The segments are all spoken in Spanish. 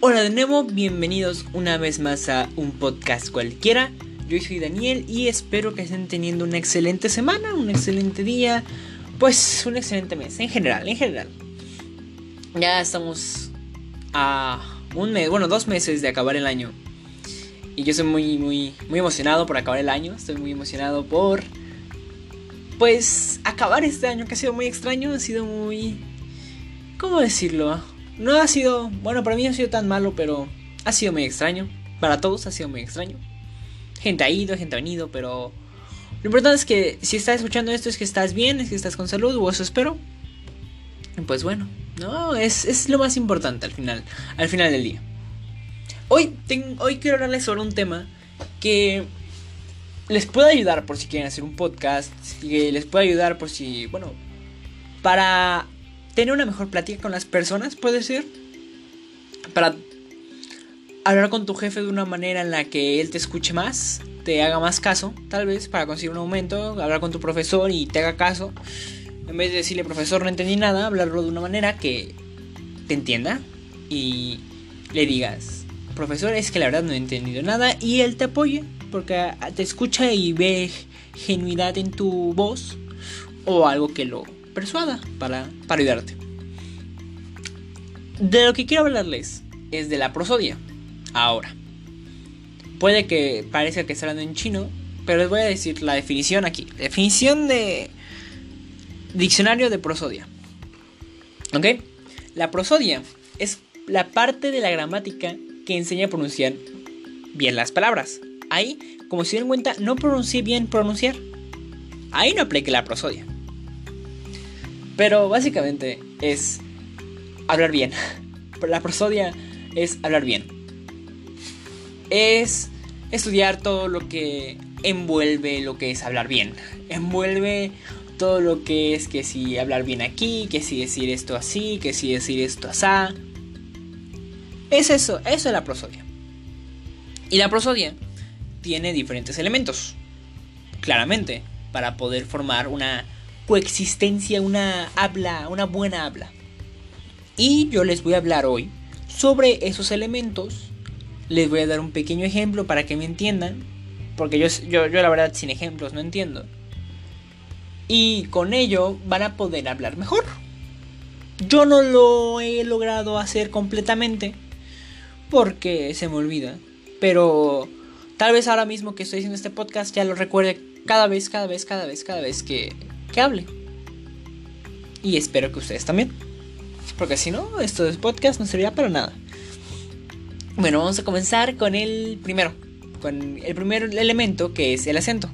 Hola de nuevo, bienvenidos una vez más a un podcast cualquiera. Yo soy Daniel y espero que estén teniendo una excelente semana, un excelente día, pues un excelente mes, en general, en general. Ya estamos a un mes, bueno, dos meses de acabar el año. Y yo estoy muy, muy, muy emocionado por acabar el año. Estoy muy emocionado por, pues, acabar este año que ha sido muy extraño, ha sido muy... ¿Cómo decirlo? No ha sido, bueno, para mí no ha sido tan malo, pero ha sido muy extraño. Para todos ha sido muy extraño. Gente ha ido, gente ha venido, pero lo importante es que si estás escuchando esto es que estás bien, es que estás con salud, o eso espero. Y pues bueno, no, es, es lo más importante al final, al final del día. Hoy, hoy quiero hablarles sobre un tema que les puede ayudar por si quieren hacer un podcast, que les puede ayudar por si, bueno, para tener una mejor plática con las personas, puede ser. Para hablar con tu jefe de una manera en la que él te escuche más, te haga más caso, tal vez, para conseguir un aumento, hablar con tu profesor y te haga caso. En vez de decirle, profesor, no entendí nada, hablarlo de una manera que te entienda y le digas, profesor, es que la verdad no he entendido nada y él te apoye, porque te escucha y ve genuidad en tu voz o algo que lo persuada para, para ayudarte. De lo que quiero hablarles es de la prosodia. Ahora, puede que parezca que está hablando en chino, pero les voy a decir la definición aquí. Definición de diccionario de prosodia. ¿Ok? La prosodia es la parte de la gramática que enseña a pronunciar bien las palabras. Ahí, como se dieron cuenta, no pronuncié bien pronunciar. Ahí no aplique la prosodia. Pero básicamente es hablar bien. La prosodia es hablar bien. Es estudiar todo lo que envuelve lo que es hablar bien. Envuelve todo lo que es que si hablar bien aquí, que si decir esto así, que si decir esto así. Es eso, eso es la prosodia. Y la prosodia tiene diferentes elementos. Claramente, para poder formar una coexistencia, una habla, una buena habla. Y yo les voy a hablar hoy sobre esos elementos. Les voy a dar un pequeño ejemplo para que me entiendan. Porque yo, yo, yo la verdad sin ejemplos no entiendo. Y con ello van a poder hablar mejor. Yo no lo he logrado hacer completamente. Porque se me olvida. Pero tal vez ahora mismo que estoy haciendo este podcast ya lo recuerde cada vez, cada vez, cada vez, cada vez que, hable. Y espero que ustedes también. Porque si no, esto de podcast no serviría para nada. Bueno, vamos a comenzar con el primero. Con el primer elemento que es el acento.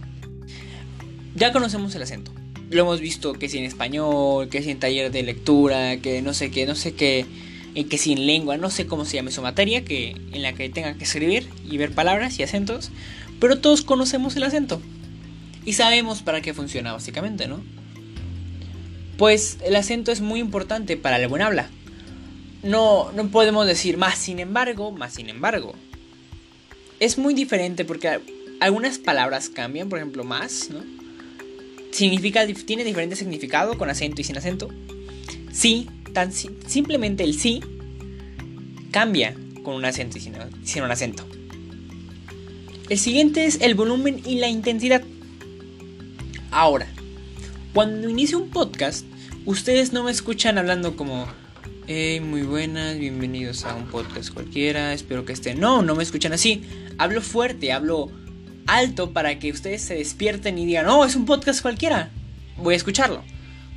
Ya conocemos el acento. Lo hemos visto que si en español, que si en taller de lectura, que no sé qué, no sé qué, en que si en lengua, no sé cómo se llama su materia, que en la que tenga que escribir y ver palabras y acentos, pero todos conocemos el acento. Y sabemos para qué funciona básicamente, ¿no? Pues el acento es muy importante para el buen habla. No, no podemos decir más sin embargo, más sin embargo. Es muy diferente porque algunas palabras cambian, por ejemplo, más, ¿no? Significa, tiene diferente significado con acento y sin acento. Sí, tan simplemente el sí cambia con un acento y sin, sin un acento. El siguiente es el volumen y la intensidad. Ahora, cuando inicio un podcast, ustedes no me escuchan hablando como, hey, muy buenas, bienvenidos a un podcast cualquiera, espero que estén. No, no me escuchan así. Hablo fuerte, hablo alto para que ustedes se despierten y digan, oh, es un podcast cualquiera. Voy a escucharlo.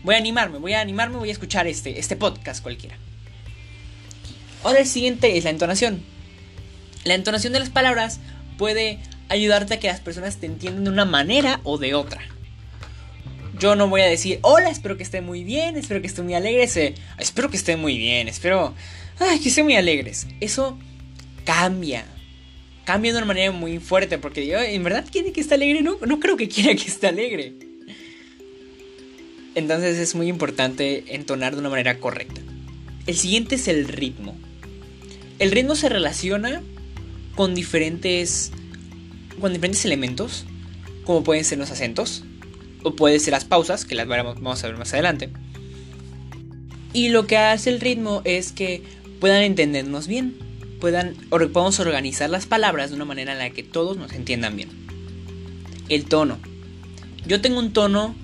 Voy a animarme, voy a animarme, voy a escuchar este, este podcast cualquiera. Ahora el siguiente es la entonación. La entonación de las palabras puede ayudarte a que las personas te entiendan de una manera o de otra. Yo no voy a decir, hola, espero que estén muy bien, espero que estén muy alegres. Eh, espero que estén muy bien, espero que estén muy alegres. Eso cambia. Cambia de una manera muy fuerte porque yo, ¿en verdad quiere que esté alegre? No, no creo que quiera que esté alegre. Entonces es muy importante entonar de una manera correcta. El siguiente es el ritmo. El ritmo se relaciona con diferentes con diferentes elementos, como pueden ser los acentos, o pueden ser las pausas, que las vamos a ver más adelante. Y lo que hace el ritmo es que puedan entendernos bien. puedan podamos organizar las palabras de una manera en la que todos nos entiendan bien. El tono. Yo tengo un tono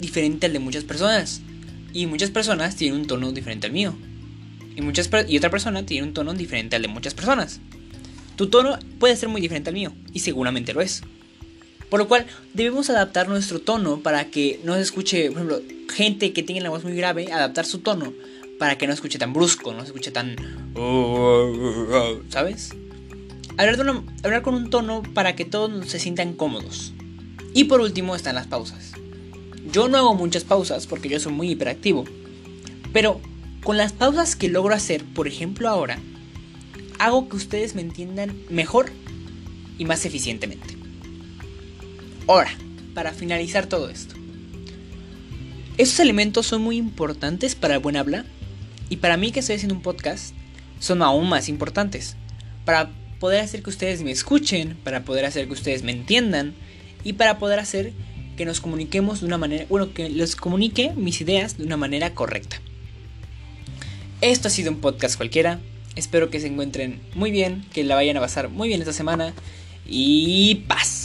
diferente al de muchas personas y muchas personas tienen un tono diferente al mío. Y, muchas, y otra persona tiene un tono diferente al de muchas personas. Tu tono puede ser muy diferente al mío, y seguramente lo es. Por lo cual debemos adaptar nuestro tono para que no se escuche, por ejemplo, gente que tiene la voz muy grave, adaptar su tono para que no se escuche tan brusco, no se escuche tan... ¿Sabes? Hablar, hablar con un tono para que todos se sientan cómodos. Y por último están las pausas. Yo no hago muchas pausas porque yo soy muy hiperactivo. Pero con las pausas que logro hacer, por ejemplo ahora, hago que ustedes me entiendan mejor y más eficientemente. Ahora, para finalizar todo esto. Estos elementos son muy importantes para el buen habla y para mí que estoy haciendo un podcast son aún más importantes. Para poder hacer que ustedes me escuchen, para poder hacer que ustedes me entiendan y para poder hacer que nos comuniquemos de una manera, bueno, que les comunique mis ideas de una manera correcta. Esto ha sido un podcast cualquiera. Espero que se encuentren muy bien, que la vayan a pasar muy bien esta semana y paz.